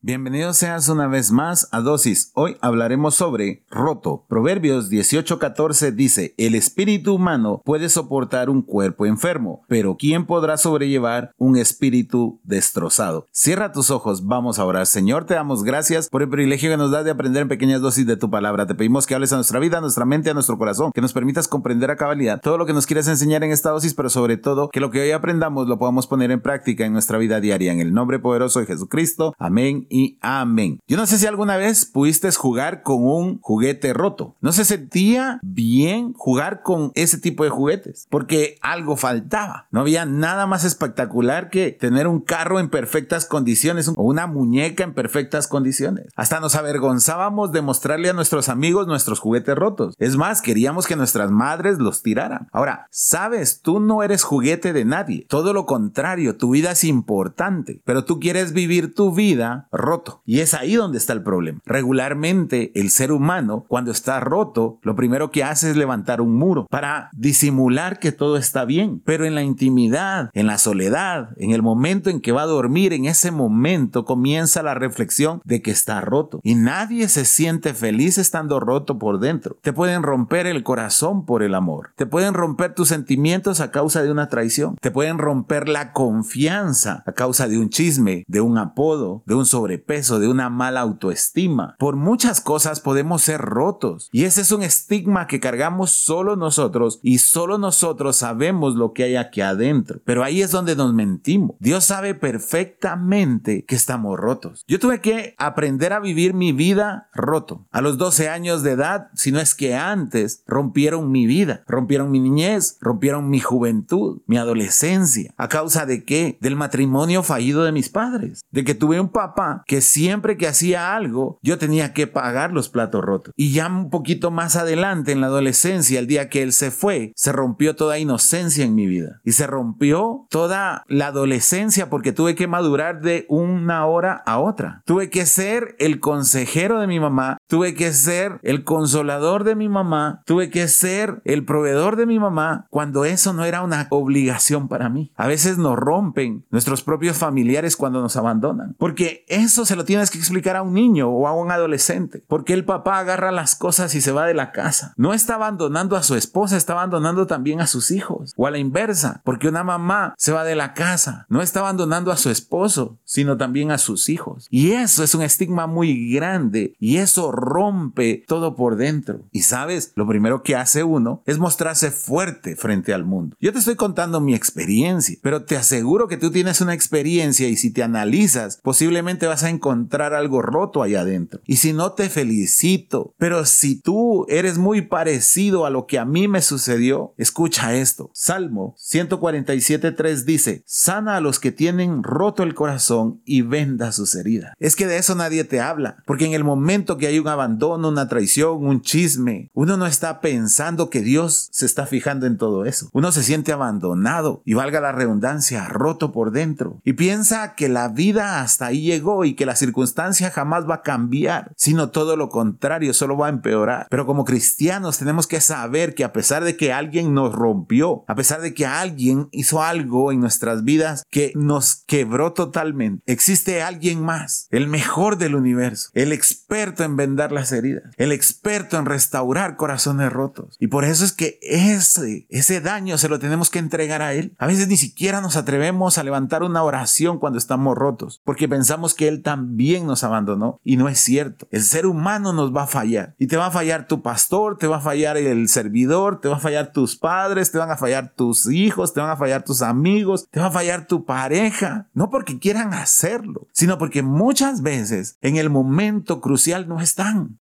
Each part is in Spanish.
Bienvenidos seas una vez más a Dosis. Hoy hablaremos sobre roto. Proverbios 18:14 dice, el espíritu humano puede soportar un cuerpo enfermo, pero ¿quién podrá sobrellevar un espíritu destrozado? Cierra tus ojos, vamos a orar. Señor, te damos gracias por el privilegio que nos das de aprender en pequeñas dosis de tu palabra. Te pedimos que hables a nuestra vida, a nuestra mente, a nuestro corazón, que nos permitas comprender a cabalidad todo lo que nos quieres enseñar en esta dosis, pero sobre todo que lo que hoy aprendamos lo podamos poner en práctica en nuestra vida diaria. En el nombre poderoso de Jesucristo. Amén y amén. Yo no sé si alguna vez pudiste jugar con un juguete roto. No se sentía bien jugar con ese tipo de juguetes porque algo faltaba. No había nada más espectacular que tener un carro en perfectas condiciones o una muñeca en perfectas condiciones. Hasta nos avergonzábamos de mostrarle a nuestros amigos nuestros juguetes rotos. Es más, queríamos que nuestras madres los tiraran. Ahora, sabes, tú no eres juguete de nadie. Todo lo contrario, tu vida es importante, pero tú quieres vivir tu vida roto. Y es ahí donde está el problema. Regularmente el ser humano, cuando está roto, lo primero que hace es levantar un muro para disimular que todo está bien. Pero en la intimidad, en la soledad, en el momento en que va a dormir, en ese momento comienza la reflexión de que está roto. Y nadie se siente feliz estando roto por dentro. Te pueden romper el corazón por el amor. Te pueden romper tus sentimientos a causa de una traición. Te pueden romper la confianza a causa de un chisme, de un apodo, de un sobrepeso, de una mala autoestima. Por muchas cosas podemos ser rotos. Y ese es un estigma que cargamos solo nosotros y solo nosotros sabemos lo que hay aquí adentro. Pero ahí es donde nos mentimos. Dios sabe perfectamente que estamos rotos. Yo tuve que aprender a vivir mi vida roto. A los 12 años de edad, si no es que antes, rompieron mi vida, rompieron mi niñez, rompieron mi juventud, mi adolescencia. ¿A causa de qué? Del matrimonio fallido de mis padres. De que tuve un papá que siempre que hacía algo, yo tenía que pagar los platos rotos. Y ya un poquito más adelante, en la adolescencia, el día que él se fue, se rompió toda inocencia en mi vida. Y se rompió toda la adolescencia porque tuve que madurar de una hora a otra. Tuve que ser el consejero de mi mamá, tuve que ser el consolador de mi mamá, tuve que ser el proveedor de mi mamá cuando eso no era una obligación para mí. A veces nos rompen nuestros propios familiares cuando nos abandonan. Porque eso se lo tienes que explicar a un niño o a un adolescente. Porque el papá agarra las cosas y se va de la casa. No está abandonando a su esposa, está abandonando también a sus hijos. O a la inversa. Porque una mamá se va de la casa. No está abandonando a su esposo, sino también a sus hijos. Y eso es un estigma muy grande. Y eso rompe todo por dentro. Y sabes, lo primero que hace uno es mostrarse fuerte frente al mundo. Yo te estoy contando mi experiencia, pero te aseguro que tú tienes una experiencia y si te analizas, posiblemente vas a encontrar algo roto allá adentro. Y si no, te felicito. Pero si tú eres muy parecido a lo que a mí me sucedió, escucha esto. Salmo 147.3 dice, sana a los que tienen roto el corazón y venda sus heridas. Es que de eso nadie te habla, porque en el momento que hay un abandono, una traición, un chisme, uno no está pensando que Dios se está fijando en todo eso. Uno se siente abandonado y valga la redundancia, roto por dentro. Y piensa que la vida hasta ahí llegó y que la circunstancia jamás va a cambiar, sino todo lo contrario, solo va a empeorar. Pero como cristianos tenemos que saber que a pesar de que alguien nos rompió, a pesar de que alguien hizo algo en nuestras vidas que nos quebró totalmente, existe alguien más, el mejor del universo, el experto en vendar las heridas, el experto en restaurar corazones rotos. Y por eso es que ese, ese daño se lo tenemos que entregar a él. A veces ni siquiera nos atrevemos a levantar una oración cuando estamos rotos, porque pensamos que Él también nos abandonó y no es cierto. El ser humano nos va a fallar y te va a fallar tu pastor, te va a fallar el servidor, te va a fallar tus padres, te van a fallar tus hijos, te van a fallar tus amigos, te va a fallar tu pareja, no porque quieran hacerlo, sino porque muchas veces en el momento crucial no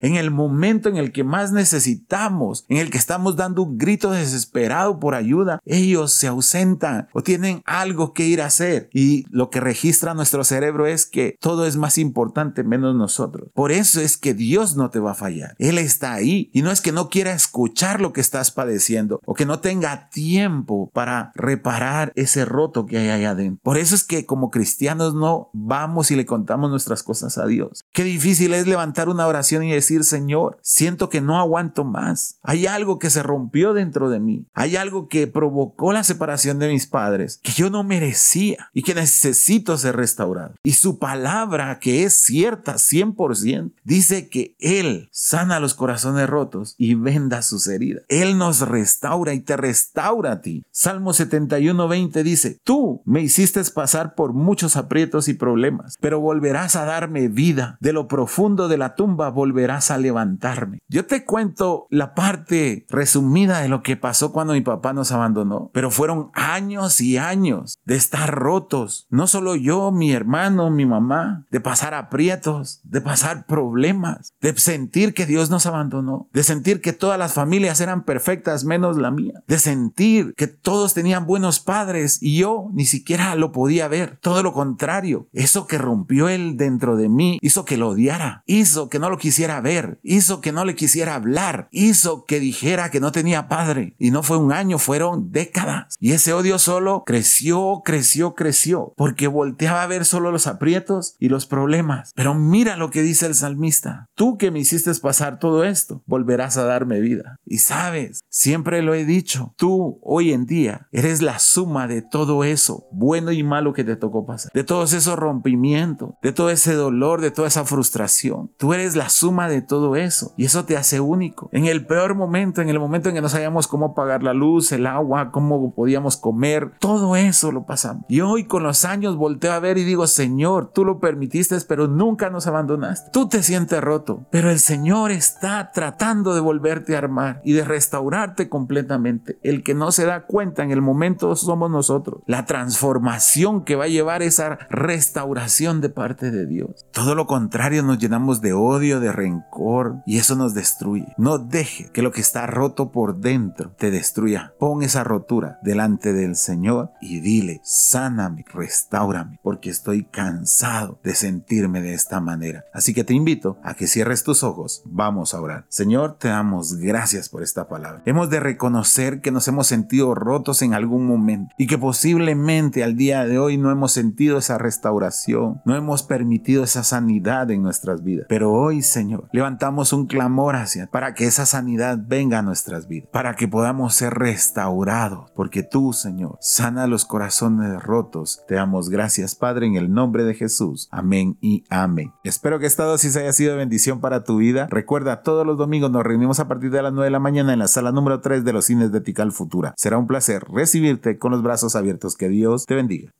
en el momento en el que más necesitamos, en el que estamos dando un grito desesperado por ayuda, ellos se ausentan o tienen algo que ir a hacer y lo que registra nuestro cerebro es que todo es más importante menos nosotros. Por eso es que Dios no te va a fallar. Él está ahí y no es que no quiera escuchar lo que estás padeciendo o que no tenga tiempo para reparar ese roto que hay ahí adentro. Por eso es que como cristianos no vamos y le contamos nuestras cosas a Dios. Qué difícil es levantar una oración oración y decir, Señor, siento que no aguanto más. Hay algo que se rompió dentro de mí. Hay algo que provocó la separación de mis padres, que yo no merecía y que necesito ser restaurado. Y su palabra, que es cierta 100%, dice que Él sana los corazones rotos y venda sus heridas. Él nos restaura y te restaura a ti. Salmo 71, 20 dice, tú me hiciste pasar por muchos aprietos y problemas, pero volverás a darme vida. De lo profundo de la tumba volverás a levantarme. Yo te cuento la parte resumida de lo que pasó cuando mi papá nos abandonó, pero fueron años y años de estar rotos. No solo yo, mi hermano, mi mamá, de pasar aprietos, de pasar problemas, de sentir que Dios nos abandonó, de sentir que todas las familias eran perfectas menos la mía, de sentir que todos tenían buenos padres y yo ni siquiera lo podía ver. Todo lo contrario, eso que rompió él dentro de mí hizo que lo odiara, hizo que no lo quisiera ver, hizo que no le quisiera hablar, hizo que dijera que no tenía padre. Y no fue un año, fueron décadas. Y ese odio solo creció, creció, creció, porque volteaba a ver solo los aprietos y los problemas. Pero mira lo que dice el salmista. Tú que me hiciste pasar todo esto, volverás a darme vida. Y sabes, siempre lo he dicho, tú hoy en día eres la suma de todo eso, bueno y malo que te tocó pasar, de todos esos rompimientos, de todo ese dolor, de toda esa frustración. Tú eres la suma de todo eso y eso te hace único. En el peor momento, en el momento en que no sabíamos cómo pagar la luz, el agua, cómo podíamos comer, todo eso lo pasamos. Y hoy con los años volteo a ver y digo, Señor, tú lo permitiste, pero nunca nos abandonaste. Tú te sientes roto, pero el Señor está tratando de volverte a armar y de restaurarte completamente. El que no se da cuenta en el momento somos nosotros. La transformación que va a llevar esa restauración de parte de Dios. Todo lo contrario, nos llenamos de odio, de rencor y eso nos destruye. No deje que lo que está roto por dentro te destruya. Pon esa rotura delante del Señor y dile, sáname, restaurame, porque estoy cansado de sentirme de esta manera. Así que te invito a que cierres tus ojos. Vamos a orar. Señor, te damos gracias por esta palabra. Hemos de reconocer que nos hemos sentido rotos en algún momento y que posiblemente al día de hoy no hemos sentido esa restauración, no hemos permitido esa sanidad en nuestras vidas. Pero hoy, Señor, levantamos un clamor hacia para que esa sanidad venga a nuestras vidas, para que podamos ser restaurados, porque tú, Señor, sana los corazones rotos. Te damos gracias, Padre, en el nombre de Jesús. Amén y amén. Espero que esta dosis haya sido bendición para tu vida. Recuerda, todos los domingos nos reunimos a partir de las 9 de la mañana en la sala número 3 de los cines de Tical Futura. Será un placer recibirte con los brazos abiertos. Que Dios te bendiga.